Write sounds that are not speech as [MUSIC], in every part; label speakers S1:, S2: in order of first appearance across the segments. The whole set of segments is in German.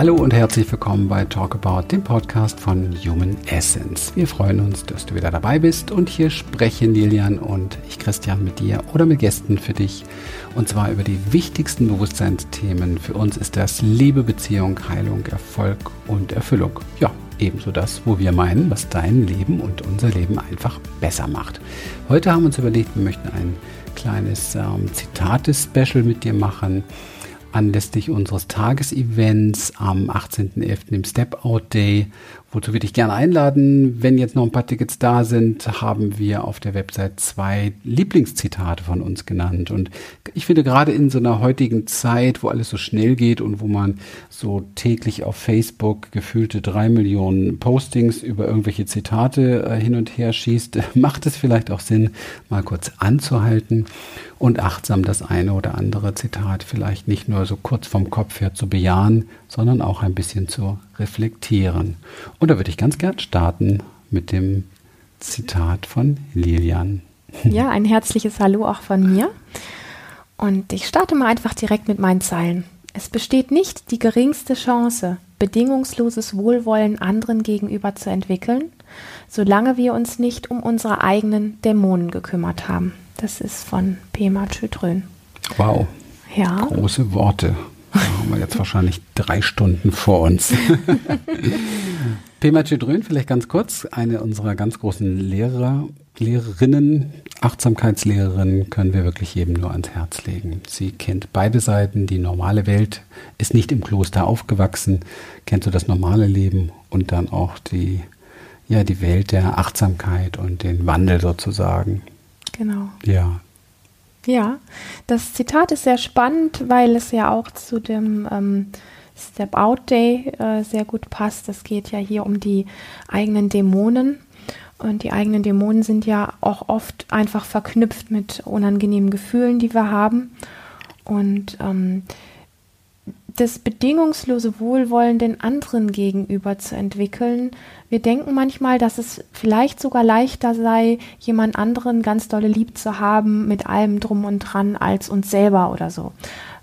S1: Hallo und herzlich willkommen bei Talk About, dem Podcast von Human Essence. Wir freuen uns, dass du wieder dabei bist und hier sprechen Lilian und ich Christian mit dir oder mit Gästen für dich und zwar über die wichtigsten Bewusstseinsthemen. Für uns ist das Liebe, Beziehung, Heilung, Erfolg und Erfüllung. Ja, ebenso das, wo wir meinen, was dein Leben und unser Leben einfach besser macht. Heute haben wir uns überlegt, wir möchten ein kleines ähm, Zitate-Special mit dir machen anlässlich unseres Tagesevents am 18.11. im Step Out Day. Wozu würde ich gerne einladen. Wenn jetzt noch ein paar Tickets da sind, haben wir auf der Website zwei Lieblingszitate von uns genannt. Und ich finde gerade in so einer heutigen Zeit, wo alles so schnell geht und wo man so täglich auf Facebook gefühlte drei Millionen Postings über irgendwelche Zitate äh, hin und her schießt, [LAUGHS] macht es vielleicht auch Sinn, mal kurz anzuhalten und achtsam das eine oder andere Zitat vielleicht nicht nur so kurz vom Kopf her zu bejahen, sondern auch ein bisschen zu reflektieren. Und da würde ich ganz gern starten mit dem Zitat von Lilian. [LAUGHS]
S2: Ja, ein herzliches Hallo auch von mir. Und ich starte mal einfach direkt mit meinen Zeilen. Es besteht nicht die geringste Chance, bedingungsloses Wohlwollen anderen gegenüber zu entwickeln, solange wir uns nicht um unsere eigenen Dämonen gekümmert haben. Das ist von Pema Chötrön.
S1: Wow. Ja. Große Worte. Da haben wir jetzt wahrscheinlich drei Stunden vor uns. Pema Chötrön, vielleicht ganz kurz, eine unserer ganz großen Lehrer, Lehrerinnen, Achtsamkeitslehrerin, können wir wirklich jedem nur ans Herz legen. Sie kennt beide Seiten. Die normale Welt ist nicht im Kloster aufgewachsen, kennt so das normale Leben und dann auch die, ja, die Welt der Achtsamkeit und den Wandel sozusagen.
S2: Genau.
S1: Ja.
S2: Ja, das Zitat ist sehr spannend, weil es ja auch zu dem ähm, Step Out Day äh, sehr gut passt. Es geht ja hier um die eigenen Dämonen. Und die eigenen Dämonen sind ja auch oft einfach verknüpft mit unangenehmen Gefühlen, die wir haben. Und ähm, das bedingungslose Wohlwollen den anderen gegenüber zu entwickeln. Wir denken manchmal, dass es vielleicht sogar leichter sei, jemand anderen ganz dolle lieb zu haben mit allem drum und dran als uns selber oder so.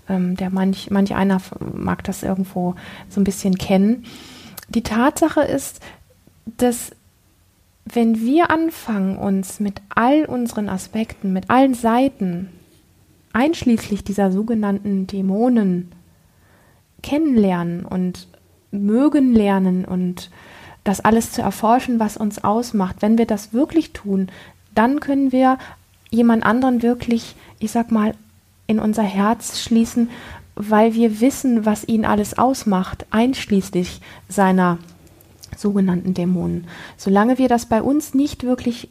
S2: Ähm, der manch, manch einer mag das irgendwo so ein bisschen kennen. Die Tatsache ist, dass wenn wir anfangen, uns mit all unseren Aspekten, mit allen Seiten, einschließlich dieser sogenannten Dämonen, kennenlernen und mögen lernen und das alles zu erforschen, was uns ausmacht. Wenn wir das wirklich tun, dann können wir jemand anderen wirklich, ich sag mal, in unser Herz schließen, weil wir wissen, was ihn alles ausmacht, einschließlich seiner sogenannten Dämonen. Solange wir das bei uns nicht wirklich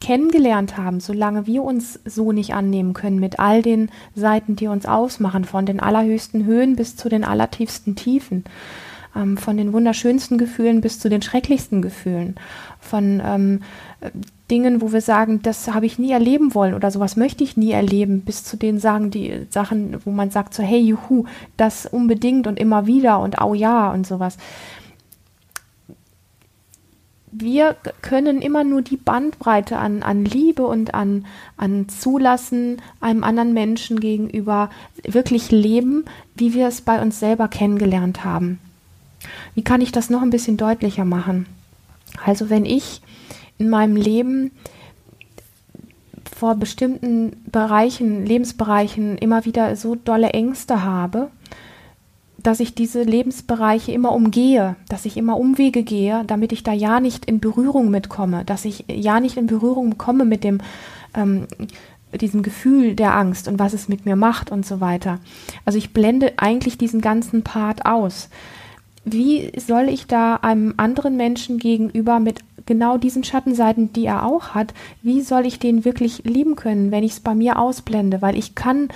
S2: kennengelernt haben, solange wir uns so nicht annehmen können mit all den Seiten, die uns ausmachen, von den allerhöchsten Höhen bis zu den allertiefsten Tiefen, ähm, von den wunderschönsten Gefühlen bis zu den schrecklichsten Gefühlen, von ähm, Dingen, wo wir sagen, das habe ich nie erleben wollen oder sowas möchte ich nie erleben, bis zu den sagen, die Sachen, wo man sagt so, hey, juhu, das unbedingt und immer wieder und au ja und sowas wir können immer nur die Bandbreite an, an Liebe und an, an Zulassen einem anderen Menschen gegenüber wirklich leben, wie wir es bei uns selber kennengelernt haben. Wie kann ich das noch ein bisschen deutlicher machen? Also wenn ich in meinem Leben vor bestimmten Bereichen, Lebensbereichen immer wieder so dolle Ängste habe, dass ich diese Lebensbereiche immer umgehe, dass ich immer Umwege gehe, damit ich da ja nicht in Berührung mitkomme, dass ich ja nicht in Berührung komme mit dem ähm, diesem Gefühl der Angst und was es mit mir macht und so weiter. Also ich blende eigentlich diesen ganzen Part aus. Wie soll ich da einem anderen Menschen gegenüber mit genau diesen Schattenseiten, die er auch hat, wie soll ich den wirklich lieben können, wenn ich es bei mir ausblende? Weil ich kann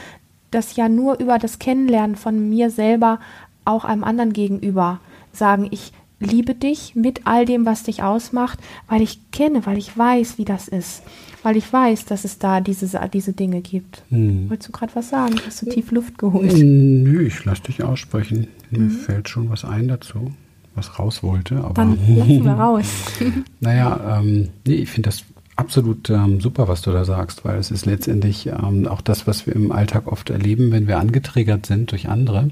S2: das ja nur über das Kennenlernen von mir selber auch einem anderen gegenüber sagen, ich liebe dich mit all dem, was dich ausmacht, weil ich kenne, weil ich weiß, wie das ist, weil ich weiß, dass es da diese, diese Dinge gibt. Hm. Wolltest du gerade was sagen? Hast du tief Luft geholt?
S1: Nö, ich lasse dich aussprechen. Mir mhm. fällt schon was ein dazu, was raus wollte. Aber
S2: Dann lassen wir raus. [LAUGHS]
S1: naja, ähm, nee, ich finde das absolut ähm, super, was du da sagst, weil es ist letztendlich ähm, auch das, was wir im Alltag oft erleben, wenn wir angetriggert sind durch andere.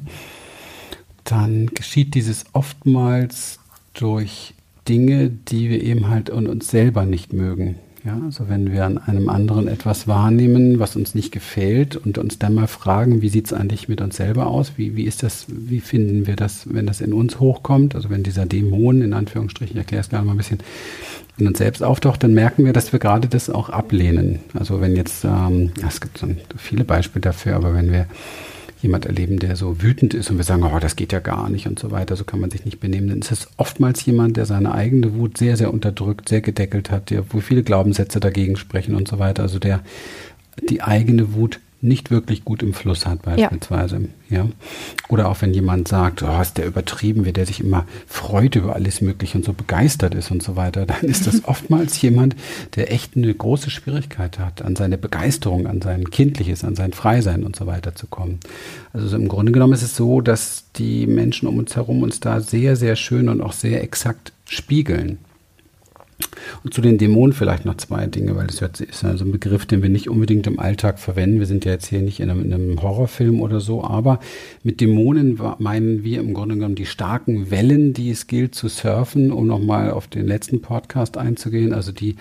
S1: dann geschieht dieses oftmals durch Dinge, die wir eben halt an uns selber nicht mögen. Ja, also wenn wir an einem anderen etwas wahrnehmen, was uns nicht gefällt und uns dann mal fragen, wie sieht es eigentlich mit uns selber aus? Wie, wie ist das, wie finden wir das, wenn das in uns hochkommt? Also wenn dieser Dämon, in Anführungsstrichen, ich erkläre es gerade mal ein bisschen, in uns selbst auftaucht, dann merken wir, dass wir gerade das auch ablehnen. Also wenn jetzt, ähm, es gibt so viele Beispiele dafür, aber wenn wir jemand erleben, der so wütend ist und wir sagen, oh, das geht ja gar nicht und so weiter, so kann man sich nicht benehmen, dann ist es oftmals jemand, der seine eigene Wut sehr, sehr unterdrückt, sehr gedeckelt hat, der, wo viele Glaubenssätze dagegen sprechen und so weiter, also der die eigene Wut nicht wirklich gut im Fluss hat beispielsweise. Ja. ja. Oder auch wenn jemand sagt, oh, ist der übertrieben, wie der sich immer freut über alles Mögliche und so begeistert ist und so weiter, dann ist das [LAUGHS] oftmals jemand, der echt eine große Schwierigkeit hat, an seine Begeisterung, an sein Kindliches, an sein Freisein und so weiter zu kommen. Also im Grunde genommen ist es so, dass die Menschen um uns herum uns da sehr, sehr schön und auch sehr exakt spiegeln. Und zu den Dämonen vielleicht noch zwei Dinge, weil das ist also ein Begriff, den wir nicht unbedingt im Alltag verwenden. Wir sind ja jetzt hier nicht in einem, in einem Horrorfilm oder so, aber mit Dämonen meinen wir im Grunde genommen die starken Wellen, die es gilt zu surfen, um nochmal auf den letzten Podcast einzugehen. Also die,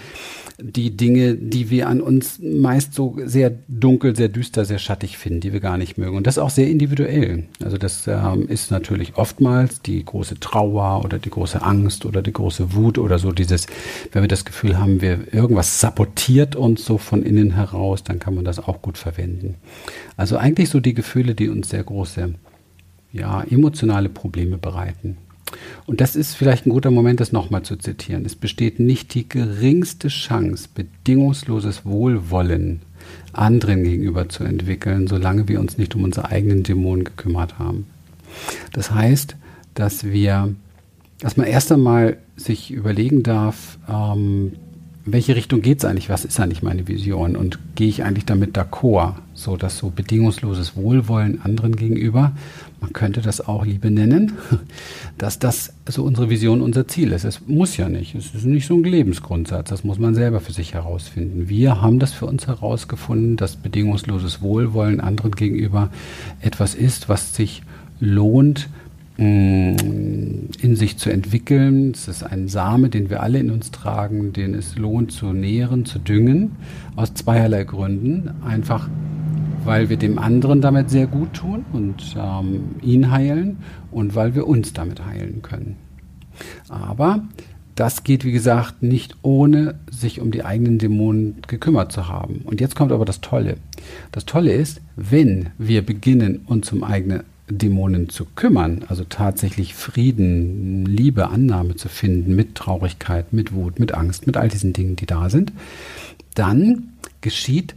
S1: die Dinge, die wir an uns meist so sehr dunkel, sehr düster, sehr schattig finden, die wir gar nicht mögen. Und das auch sehr individuell. Also das ähm, ist natürlich oftmals die große Trauer oder die große Angst oder die große Wut oder so dieses wenn wir das Gefühl haben, wir irgendwas sabotiert uns so von innen heraus, dann kann man das auch gut verwenden. Also eigentlich so die Gefühle, die uns sehr große, ja, emotionale Probleme bereiten. Und das ist vielleicht ein guter Moment, das nochmal zu zitieren. Es besteht nicht die geringste Chance, bedingungsloses Wohlwollen anderen gegenüber zu entwickeln, solange wir uns nicht um unsere eigenen Dämonen gekümmert haben. Das heißt, dass wir dass man erst einmal sich überlegen darf, ähm, welche Richtung geht es eigentlich, was ist eigentlich meine Vision und gehe ich eigentlich damit d'accord, so dass so bedingungsloses Wohlwollen anderen gegenüber, man könnte das auch Liebe nennen, [LAUGHS] dass das so unsere Vision, unser Ziel ist. Es muss ja nicht, es ist nicht so ein Lebensgrundsatz, das muss man selber für sich herausfinden. Wir haben das für uns herausgefunden, dass bedingungsloses Wohlwollen anderen gegenüber etwas ist, was sich lohnt, in sich zu entwickeln. Es ist ein Same, den wir alle in uns tragen, den es lohnt zu nähren, zu düngen, aus zweierlei Gründen. Einfach, weil wir dem anderen damit sehr gut tun und ähm, ihn heilen und weil wir uns damit heilen können. Aber das geht, wie gesagt, nicht ohne sich um die eigenen Dämonen gekümmert zu haben. Und jetzt kommt aber das Tolle. Das Tolle ist, wenn wir beginnen, uns um eigene Dämonen zu kümmern, also tatsächlich Frieden, Liebe, Annahme zu finden mit Traurigkeit, mit Wut, mit Angst, mit all diesen Dingen, die da sind, dann geschieht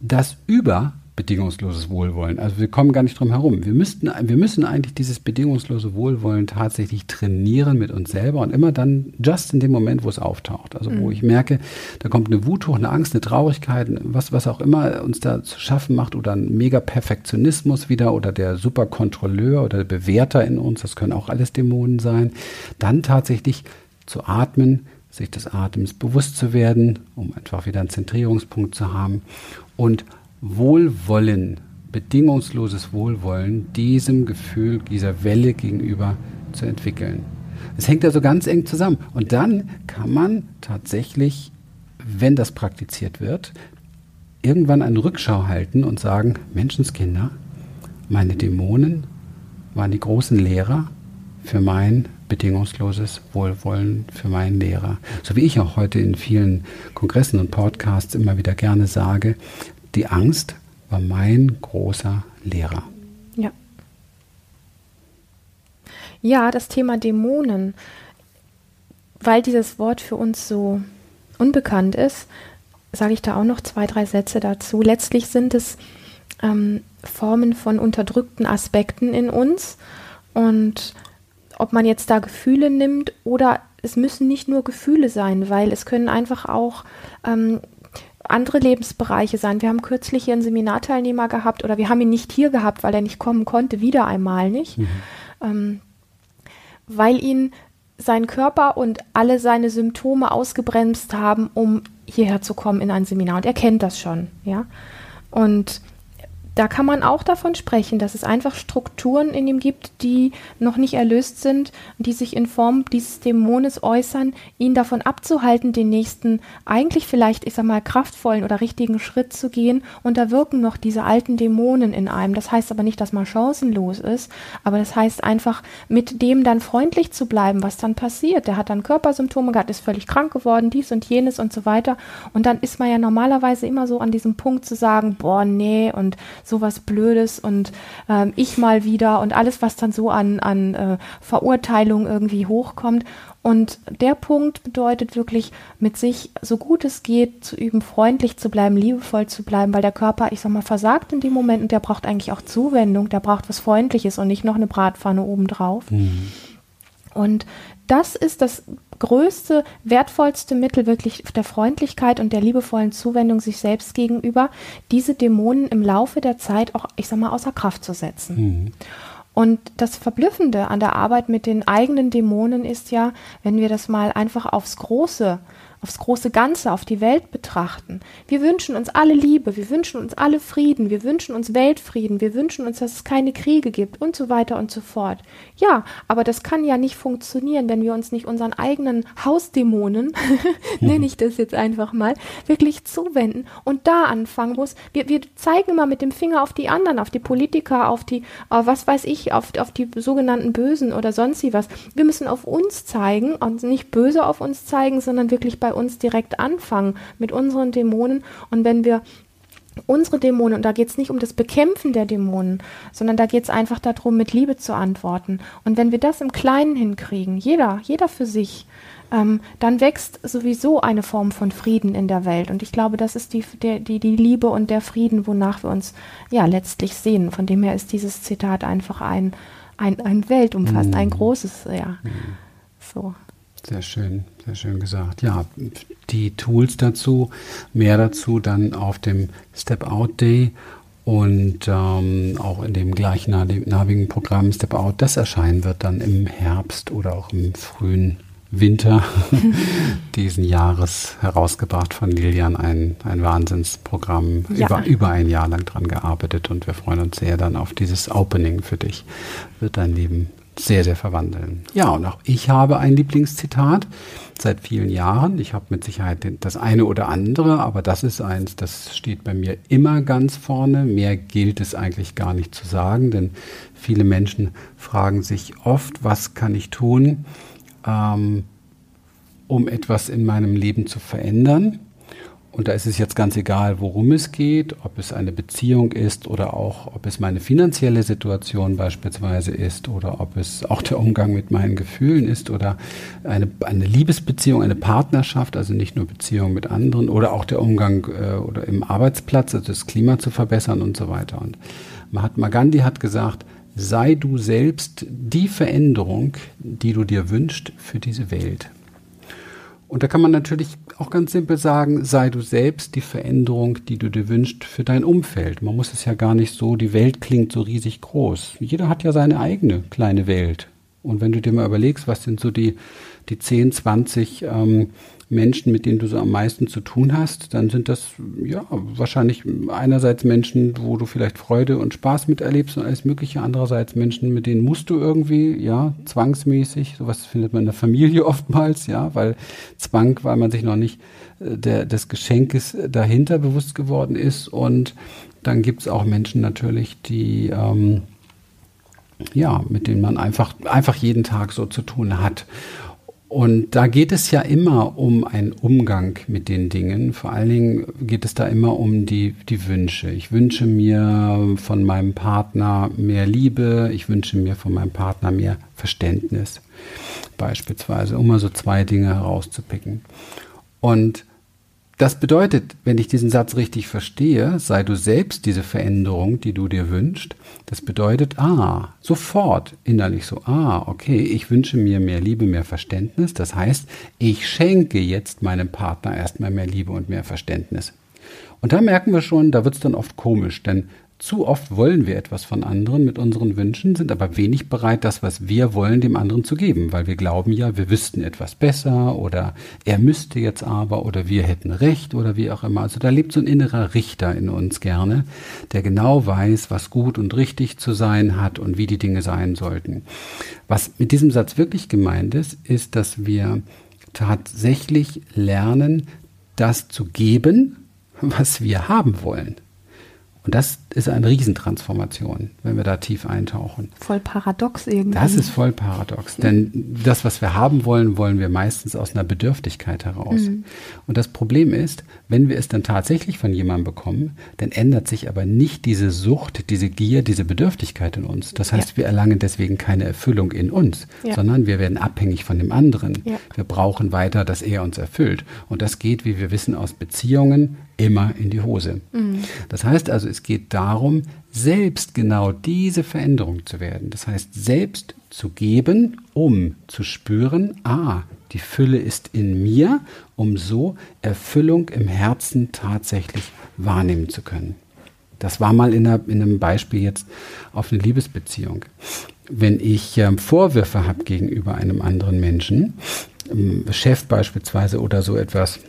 S1: das über bedingungsloses Wohlwollen. Also wir kommen gar nicht drum herum. Wir, müssten, wir müssen eigentlich dieses bedingungslose Wohlwollen tatsächlich trainieren mit uns selber und immer dann just in dem Moment, wo es auftaucht. Also wo mhm. ich merke, da kommt eine Wut hoch, eine Angst, eine Traurigkeit, was, was auch immer uns da zu schaffen macht oder ein mega Perfektionismus wieder oder der Superkontrolleur oder der Bewerter in uns, das können auch alles Dämonen sein, dann tatsächlich zu atmen, sich des Atems bewusst zu werden, um einfach wieder einen Zentrierungspunkt zu haben und Wohlwollen, bedingungsloses Wohlwollen diesem Gefühl, dieser Welle gegenüber zu entwickeln. Es hängt also ganz eng zusammen. Und dann kann man tatsächlich, wenn das praktiziert wird, irgendwann eine Rückschau halten und sagen, Menschenskinder, meine Dämonen waren die großen Lehrer für mein bedingungsloses Wohlwollen für meinen Lehrer. So wie ich auch heute in vielen Kongressen und Podcasts immer wieder gerne sage, die Angst war mein großer Lehrer.
S2: Ja. Ja, das Thema Dämonen, weil dieses Wort für uns so unbekannt ist, sage ich da auch noch zwei, drei Sätze dazu. Letztlich sind es ähm, Formen von unterdrückten Aspekten in uns und ob man jetzt da Gefühle nimmt oder es müssen nicht nur Gefühle sein, weil es können einfach auch ähm, andere Lebensbereiche sein. Wir haben kürzlich hier einen Seminarteilnehmer gehabt oder wir haben ihn nicht hier gehabt, weil er nicht kommen konnte, wieder einmal nicht, mhm. ähm, weil ihn sein Körper und alle seine Symptome ausgebremst haben, um hierher zu kommen in ein Seminar. Und er kennt das schon, ja. Und da kann man auch davon sprechen, dass es einfach Strukturen in ihm gibt, die noch nicht erlöst sind, die sich in Form dieses Dämones äußern, ihn davon abzuhalten, den nächsten, eigentlich vielleicht, ich sag mal, kraftvollen oder richtigen Schritt zu gehen. Und da wirken noch diese alten Dämonen in einem. Das heißt aber nicht, dass man chancenlos ist, aber das heißt einfach, mit dem dann freundlich zu bleiben, was dann passiert. Der hat dann Körpersymptome gehabt, ist völlig krank geworden, dies und jenes und so weiter. Und dann ist man ja normalerweise immer so an diesem Punkt zu sagen, boah, nee, und sowas Blödes und ähm, ich mal wieder und alles, was dann so an, an äh, Verurteilung irgendwie hochkommt. Und der Punkt bedeutet wirklich, mit sich so gut es geht zu üben, freundlich zu bleiben, liebevoll zu bleiben, weil der Körper, ich sag mal, versagt in dem Moment und der braucht eigentlich auch Zuwendung, der braucht was Freundliches und nicht noch eine Bratpfanne obendrauf. Mhm. Und das ist das größte, wertvollste Mittel wirklich der Freundlichkeit und der liebevollen Zuwendung sich selbst gegenüber, diese Dämonen im Laufe der Zeit auch, ich sag mal, außer Kraft zu setzen. Mhm. Und das Verblüffende an der Arbeit mit den eigenen Dämonen ist ja, wenn wir das mal einfach aufs Große aufs große Ganze, auf die Welt betrachten. Wir wünschen uns alle Liebe, wir wünschen uns alle Frieden, wir wünschen uns Weltfrieden, wir wünschen uns, dass es keine Kriege gibt und so weiter und so fort. Ja, aber das kann ja nicht funktionieren, wenn wir uns nicht unseren eigenen Hausdämonen, [LAUGHS] nenne ich das jetzt einfach mal, wirklich zuwenden und da anfangen muss. Wir, wir zeigen immer mit dem Finger auf die anderen, auf die Politiker, auf die, uh, was weiß ich, auf, auf die sogenannten Bösen oder sonst was. Wir müssen auf uns zeigen und nicht böse auf uns zeigen, sondern wirklich bei uns direkt anfangen mit unseren Dämonen. Und wenn wir unsere Dämonen, und da geht es nicht um das Bekämpfen der Dämonen, sondern da geht es einfach darum, mit Liebe zu antworten. Und wenn wir das im Kleinen hinkriegen, jeder, jeder für sich, ähm, dann wächst sowieso eine Form von Frieden in der Welt. Und ich glaube, das ist die, der, die, die Liebe und der Frieden, wonach wir uns ja letztlich sehen. Von dem her ist dieses Zitat einfach ein, ein, ein weltumfassend, mhm. ein großes, ja. Mhm.
S1: So. Sehr schön, sehr schön gesagt. Ja, die Tools dazu, mehr dazu dann auf dem Step Out Day und ähm, auch in dem gleichnamigen Programm Step Out, das erscheinen wird dann im Herbst oder auch im frühen Winter [LAUGHS] diesen Jahres herausgebracht von Lilian. Ein, ein Wahnsinnsprogramm, ja. über, über ein Jahr lang dran gearbeitet und wir freuen uns sehr dann auf dieses Opening für dich. Wird dein Leben sehr, sehr verwandeln. Ja, und auch ich habe ein Lieblingszitat seit vielen Jahren. Ich habe mit Sicherheit das eine oder andere, aber das ist eins, das steht bei mir immer ganz vorne. Mehr gilt es eigentlich gar nicht zu sagen, denn viele Menschen fragen sich oft, was kann ich tun, ähm, um etwas in meinem Leben zu verändern. Und da ist es jetzt ganz egal, worum es geht, ob es eine Beziehung ist oder auch, ob es meine finanzielle Situation beispielsweise ist oder ob es auch der Umgang mit meinen Gefühlen ist oder eine, eine Liebesbeziehung, eine Partnerschaft, also nicht nur Beziehung mit anderen oder auch der Umgang äh, oder im Arbeitsplatz, also das Klima zu verbessern und so weiter. Und Mahatma Gandhi hat gesagt, sei du selbst die Veränderung, die du dir wünschst für diese Welt. Und da kann man natürlich auch ganz simpel sagen, sei du selbst die Veränderung, die du dir wünschst für dein Umfeld. Man muss es ja gar nicht so, die Welt klingt so riesig groß. Jeder hat ja seine eigene kleine Welt. Und wenn du dir mal überlegst, was sind so die, die 10, 20 ähm, Menschen, mit denen du so am meisten zu tun hast, dann sind das ja wahrscheinlich einerseits Menschen, wo du vielleicht Freude und Spaß miterlebst und alles Mögliche, andererseits Menschen, mit denen musst du irgendwie, ja, zwangsmäßig, sowas findet man in der Familie [LAUGHS] oftmals, ja, weil Zwang, weil man sich noch nicht äh, der, des Geschenkes dahinter bewusst geworden ist und dann gibt's auch Menschen natürlich, die ähm, ja, mit denen man einfach, einfach jeden Tag so zu tun hat. Und da geht es ja immer um einen Umgang mit den Dingen. Vor allen Dingen geht es da immer um die, die Wünsche. Ich wünsche mir von meinem Partner mehr Liebe. Ich wünsche mir von meinem Partner mehr Verständnis. Beispielsweise, um mal so zwei Dinge herauszupicken. Und das bedeutet, wenn ich diesen Satz richtig verstehe, sei du selbst diese Veränderung, die du dir wünschst. Das bedeutet, ah, sofort innerlich so, ah, okay, ich wünsche mir mehr Liebe, mehr Verständnis. Das heißt, ich schenke jetzt meinem Partner erstmal mehr Liebe und mehr Verständnis. Und da merken wir schon, da wird es dann oft komisch, denn zu oft wollen wir etwas von anderen mit unseren Wünschen, sind aber wenig bereit, das, was wir wollen, dem anderen zu geben, weil wir glauben ja, wir wüssten etwas besser oder er müsste jetzt aber oder wir hätten recht oder wie auch immer. Also da lebt so ein innerer Richter in uns gerne, der genau weiß, was gut und richtig zu sein hat und wie die Dinge sein sollten. Was mit diesem Satz wirklich gemeint ist, ist, dass wir tatsächlich lernen, das zu geben, was wir haben wollen. Und das ist eine Riesentransformation, wenn wir da tief eintauchen.
S2: Voll paradox irgendwie.
S1: Das ist voll paradox, denn das, was wir haben wollen, wollen wir meistens aus einer Bedürftigkeit heraus. Mhm. Und das Problem ist, wenn wir es dann tatsächlich von jemandem bekommen, dann ändert sich aber nicht diese Sucht, diese Gier, diese Bedürftigkeit in uns. Das heißt, ja. wir erlangen deswegen keine Erfüllung in uns, ja. sondern wir werden abhängig von dem anderen. Ja. Wir brauchen weiter, dass er uns erfüllt. Und das geht, wie wir wissen, aus Beziehungen immer in die Hose. Mhm. Das heißt also, es geht darum, selbst genau diese Veränderung zu werden. Das heißt, selbst zu geben, um zu spüren, ah, die Fülle ist in mir, um so Erfüllung im Herzen tatsächlich wahrnehmen zu können. Das war mal in, einer, in einem Beispiel jetzt auf eine Liebesbeziehung. Wenn ich äh, Vorwürfe habe gegenüber einem anderen Menschen, ähm, Chef beispielsweise oder so etwas,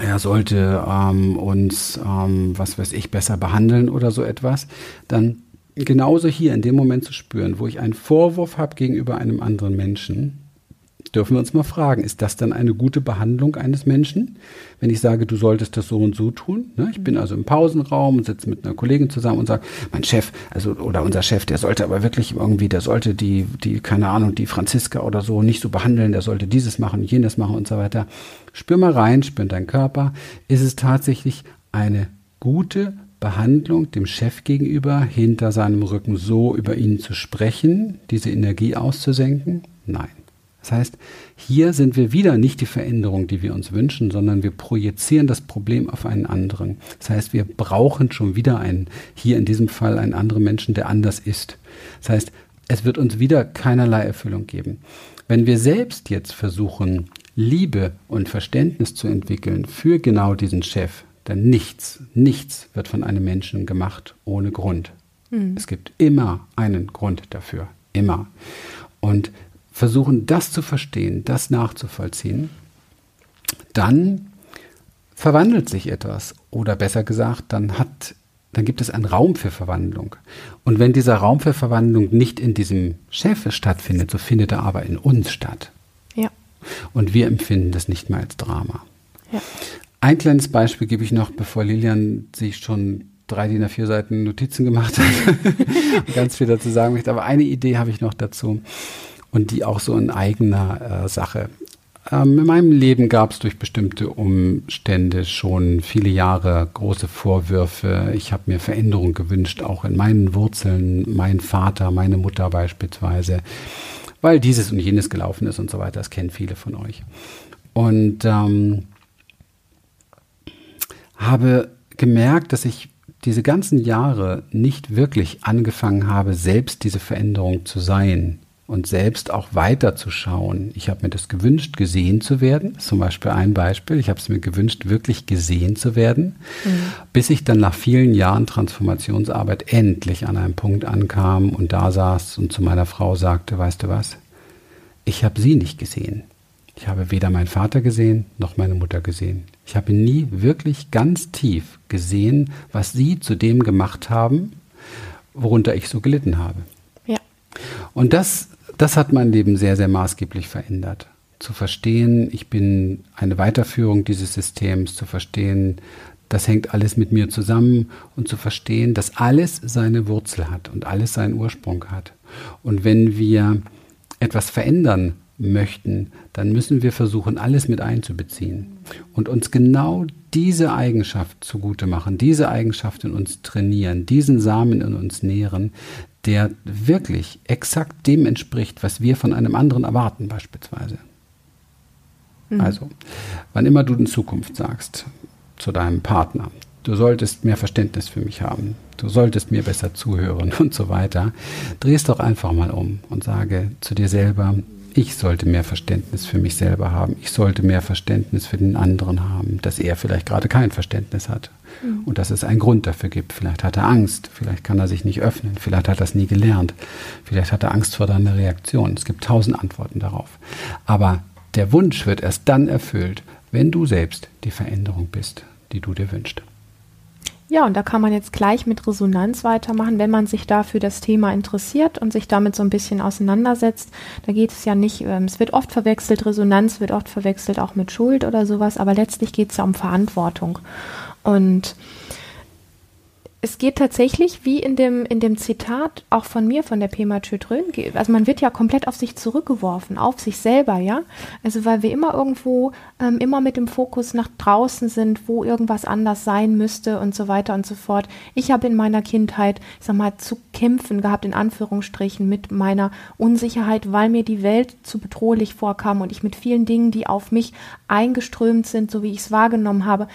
S1: er sollte ähm, uns, ähm, was weiß ich, besser behandeln oder so etwas, dann genauso hier in dem Moment zu spüren, wo ich einen Vorwurf habe gegenüber einem anderen Menschen, dürfen wir uns mal fragen, ist das dann eine gute Behandlung eines Menschen? Wenn ich sage, du solltest das so und so tun. Ne? Ich bin also im Pausenraum und sitze mit einer Kollegin zusammen und sage, mein Chef, also oder unser Chef, der sollte aber wirklich irgendwie, der sollte die, die, keine Ahnung, die Franziska oder so nicht so behandeln, der sollte dieses machen, jenes machen und so weiter. Spür mal rein, spür in deinen Körper. Ist es tatsächlich eine gute Behandlung dem Chef gegenüber, hinter seinem Rücken so über ihn zu sprechen, diese Energie auszusenken? Nein. Das heißt, hier sind wir wieder nicht die Veränderung, die wir uns wünschen, sondern wir projizieren das Problem auf einen anderen. Das heißt, wir brauchen schon wieder einen, hier in diesem Fall einen anderen Menschen, der anders ist. Das heißt, es wird uns wieder keinerlei Erfüllung geben. Wenn wir selbst jetzt versuchen, Liebe und Verständnis zu entwickeln für genau diesen Chef, dann nichts, nichts wird von einem Menschen gemacht ohne Grund. Mhm. Es gibt immer einen Grund dafür. Immer. Und versuchen, das zu verstehen, das nachzuvollziehen, dann verwandelt sich etwas. Oder besser gesagt, dann hat, dann gibt es einen Raum für Verwandlung. Und wenn dieser Raum für Verwandlung nicht in diesem Chef stattfindet, so findet er aber in uns statt. Und wir empfinden das nicht mehr als Drama. Ja. Ein kleines Beispiel gebe ich noch, bevor Lilian sich schon drei DIN A4 Seiten Notizen gemacht hat [LAUGHS] und ganz viel dazu sagen möchte. Aber eine Idee habe ich noch dazu und die auch so in eigener äh, Sache. Ähm, in meinem Leben gab es durch bestimmte Umstände schon viele Jahre große Vorwürfe. Ich habe mir Veränderungen gewünscht, auch in meinen Wurzeln, mein Vater, meine Mutter beispielsweise, weil dieses und jenes gelaufen ist und so weiter. Das kennen viele von euch. Und ähm, habe gemerkt, dass ich diese ganzen Jahre nicht wirklich angefangen habe, selbst diese Veränderung zu sein und selbst auch weiterzuschauen. Ich habe mir das gewünscht, gesehen zu werden. Zum Beispiel ein Beispiel. Ich habe es mir gewünscht, wirklich gesehen zu werden, mhm. bis ich dann nach vielen Jahren Transformationsarbeit endlich an einem Punkt ankam und da saß und zu meiner Frau sagte, weißt du was? Ich habe sie nicht gesehen. Ich habe weder meinen Vater gesehen noch meine Mutter gesehen. Ich habe nie wirklich ganz tief gesehen, was sie zu dem gemacht haben, worunter ich so gelitten habe. Und das das hat mein Leben sehr, sehr maßgeblich verändert. Zu verstehen, ich bin eine Weiterführung dieses Systems, zu verstehen, das hängt alles mit mir zusammen und zu verstehen, dass alles seine Wurzel hat und alles seinen Ursprung hat. Und wenn wir etwas verändern möchten, dann müssen wir versuchen, alles mit einzubeziehen und uns genau diese Eigenschaft zugute machen, diese Eigenschaft in uns trainieren, diesen Samen in uns nähren, der wirklich exakt dem entspricht, was wir von einem anderen erwarten beispielsweise. Mhm. Also, wann immer du in Zukunft sagst zu deinem Partner, du solltest mehr Verständnis für mich haben, du solltest mir besser zuhören [LAUGHS] und so weiter, drehst doch einfach mal um und sage zu dir selber, ich sollte mehr Verständnis für mich selber haben. Ich sollte mehr Verständnis für den anderen haben, dass er vielleicht gerade kein Verständnis hat. Mhm. Und dass es einen Grund dafür gibt. Vielleicht hat er Angst, vielleicht kann er sich nicht öffnen, vielleicht hat er es nie gelernt, vielleicht hat er Angst vor deiner Reaktion. Es gibt tausend Antworten darauf. Aber der Wunsch wird erst dann erfüllt, wenn du selbst die Veränderung bist, die du dir wünschst.
S2: Ja, und da kann man jetzt gleich mit Resonanz weitermachen, wenn man sich dafür das Thema interessiert und sich damit so ein bisschen auseinandersetzt. Da geht es ja nicht, ähm, es wird oft verwechselt, Resonanz wird oft verwechselt auch mit Schuld oder sowas, aber letztlich geht es ja um Verantwortung. Und es geht tatsächlich, wie in dem, in dem Zitat auch von mir, von der Pema Chödrön, also man wird ja komplett auf sich zurückgeworfen, auf sich selber, ja. Also weil wir immer irgendwo, ähm, immer mit dem Fokus nach draußen sind, wo irgendwas anders sein müsste und so weiter und so fort. Ich habe in meiner Kindheit, ich sag mal, zu kämpfen gehabt, in Anführungsstrichen, mit meiner Unsicherheit, weil mir die Welt zu bedrohlich vorkam und ich mit vielen Dingen, die auf mich eingeströmt sind, so wie ich es wahrgenommen habe,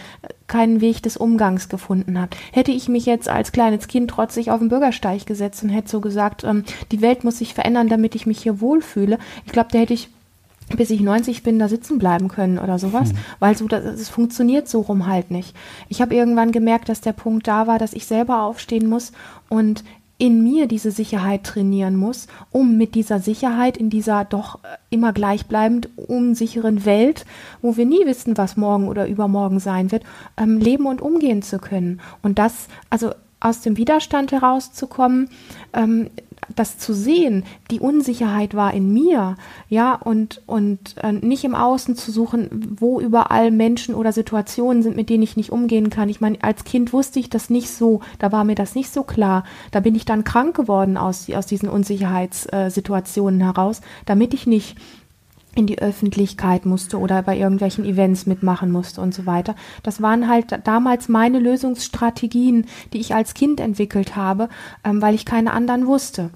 S2: keinen Weg des Umgangs gefunden habe. Hätte ich mich jetzt als kleines Kind trotzig auf den Bürgersteig gesetzt und hätte so gesagt, ähm, die Welt muss sich verändern, damit ich mich hier wohlfühle, ich glaube, da hätte ich bis ich 90 bin, da sitzen bleiben können oder sowas, mhm. weil so das, es funktioniert so rum halt nicht. Ich habe irgendwann gemerkt, dass der Punkt da war, dass ich selber aufstehen muss und in mir diese Sicherheit trainieren muss, um mit dieser Sicherheit in dieser doch äh, immer gleichbleibend unsicheren Welt, wo wir nie wissen, was morgen oder übermorgen sein wird, ähm, leben und umgehen zu können. Und das, also aus dem Widerstand herauszukommen, ähm, das zu sehen, die Unsicherheit war in mir, ja, und, und äh, nicht im Außen zu suchen, wo überall Menschen oder Situationen sind, mit denen ich nicht umgehen kann. Ich meine, als Kind wusste ich das nicht so, da war mir das nicht so klar. Da bin ich dann krank geworden aus, aus diesen Unsicherheitssituationen heraus, damit ich nicht in die Öffentlichkeit musste oder bei irgendwelchen Events mitmachen musste und so weiter. Das waren halt damals meine Lösungsstrategien, die ich als Kind entwickelt habe, ähm, weil ich keine anderen wusste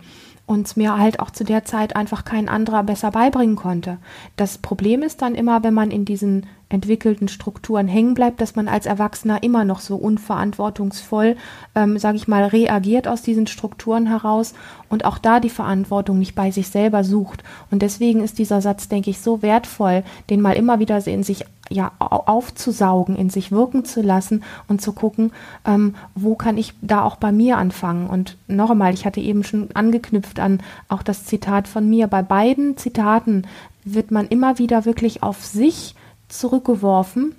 S2: und mir halt auch zu der Zeit einfach kein anderer besser beibringen konnte. Das Problem ist dann immer, wenn man in diesen entwickelten Strukturen hängen bleibt, dass man als Erwachsener immer noch so unverantwortungsvoll, ähm, sage ich mal, reagiert aus diesen Strukturen heraus und auch da die Verantwortung nicht bei sich selber sucht. Und deswegen ist dieser Satz, denke ich, so wertvoll, den mal immer wieder in sich ja aufzusaugen, in sich wirken zu lassen und zu gucken, ähm, wo kann ich da auch bei mir anfangen. Und noch einmal, ich hatte eben schon angeknüpft an auch das Zitat von mir. Bei beiden Zitaten wird man immer wieder wirklich auf sich zurückgeworfen,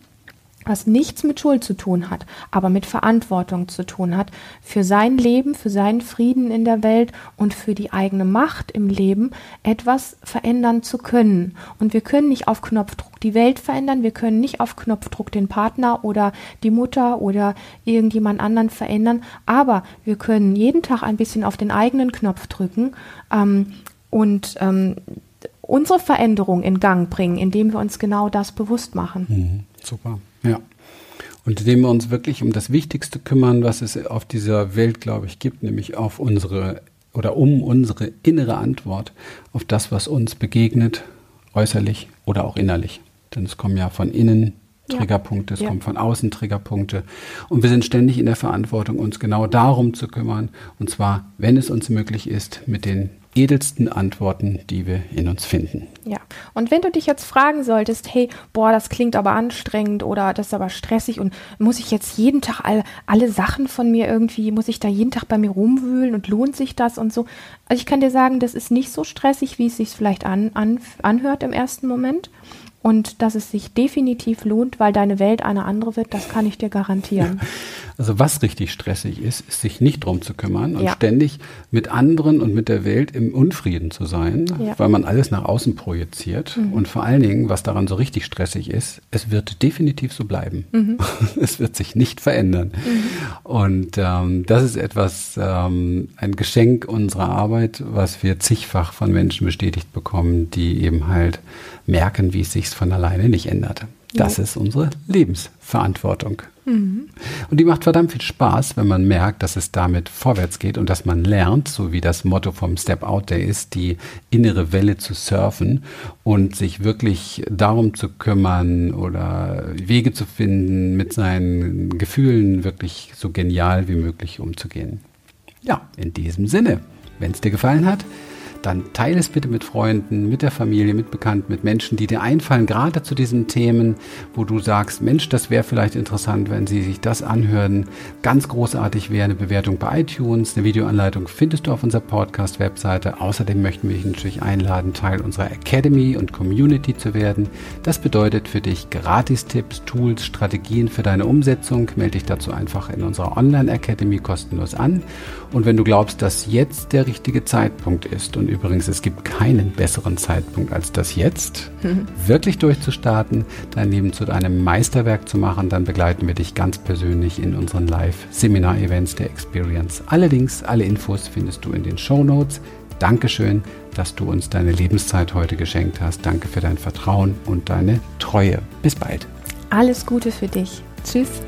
S2: was nichts mit Schuld zu tun hat, aber mit Verantwortung zu tun hat für sein Leben, für seinen Frieden in der Welt und für die eigene Macht im Leben etwas verändern zu können. Und wir können nicht auf Knopfdruck die Welt verändern, wir können nicht auf Knopfdruck den Partner oder die Mutter oder irgendjemand anderen verändern, aber wir können jeden Tag ein bisschen auf den eigenen Knopf drücken ähm, und ähm, unsere Veränderung in Gang bringen, indem wir uns genau das bewusst machen.
S1: Mhm, super, ja. Und indem wir uns wirklich um das Wichtigste kümmern, was es auf dieser Welt, glaube ich, gibt, nämlich auf unsere oder um unsere innere Antwort auf das, was uns begegnet, äußerlich oder auch innerlich. Denn es kommen ja von innen Triggerpunkte, es ja. kommen von außen Triggerpunkte. Und wir sind ständig in der Verantwortung, uns genau darum zu kümmern. Und zwar, wenn es uns möglich ist, mit den edelsten Antworten, die wir in uns finden.
S2: Ja, und wenn du dich jetzt fragen solltest, hey, boah, das klingt aber anstrengend oder das ist aber stressig und muss ich jetzt jeden Tag alle, alle Sachen von mir irgendwie, muss ich da jeden Tag bei mir rumwühlen und lohnt sich das und so? Also ich kann dir sagen, das ist nicht so stressig, wie es sich vielleicht an, an, anhört im ersten Moment und dass es sich definitiv lohnt, weil deine Welt eine andere wird, das kann ich dir garantieren. Ja.
S1: Also was richtig stressig ist, ist sich nicht drum zu kümmern und ja. ständig mit anderen und mit der Welt im Unfrieden zu sein, ja. weil man alles nach außen projiziert. Mhm. Und vor allen Dingen, was daran so richtig stressig ist, es wird definitiv so bleiben. Mhm. [LAUGHS] Es wird sich nicht verändern. Mhm. Und ähm, das ist etwas, ähm, ein Geschenk unserer Arbeit, was wir zigfach von Menschen bestätigt bekommen, die eben halt merken, wie es sich von alleine nicht ändert. Das ist unsere Lebensverantwortung. Mhm. Und die macht verdammt viel Spaß, wenn man merkt, dass es damit vorwärts geht und dass man lernt, so wie das Motto vom Step Out Day ist, die innere Welle zu surfen und sich wirklich darum zu kümmern oder Wege zu finden, mit seinen Gefühlen wirklich so genial wie möglich umzugehen. Ja, in diesem Sinne, wenn es dir gefallen hat, dann teile es bitte mit Freunden, mit der Familie, mit Bekannten, mit Menschen, die dir einfallen, gerade zu diesen Themen, wo du sagst, Mensch, das wäre vielleicht interessant, wenn sie sich das anhören. Ganz großartig wäre eine Bewertung bei iTunes. Eine Videoanleitung findest du auf unserer Podcast-Webseite. Außerdem möchten wir dich natürlich einladen, Teil unserer Academy und Community zu werden. Das bedeutet für dich Gratis-Tipps, Tools, Strategien für deine Umsetzung. Melde dich dazu einfach in unserer Online-Academy kostenlos an. Und wenn du glaubst, dass jetzt der richtige Zeitpunkt ist, und übrigens, es gibt keinen besseren Zeitpunkt als das jetzt, mhm. [LAUGHS] wirklich durchzustarten, dein Leben zu deinem Meisterwerk zu machen, dann begleiten wir dich ganz persönlich in unseren Live-Seminar-Events der Experience. Allerdings, alle Infos findest du in den Show Notes. Dankeschön, dass du uns deine Lebenszeit heute geschenkt hast. Danke für dein Vertrauen und deine Treue. Bis bald.
S2: Alles Gute für dich. Tschüss.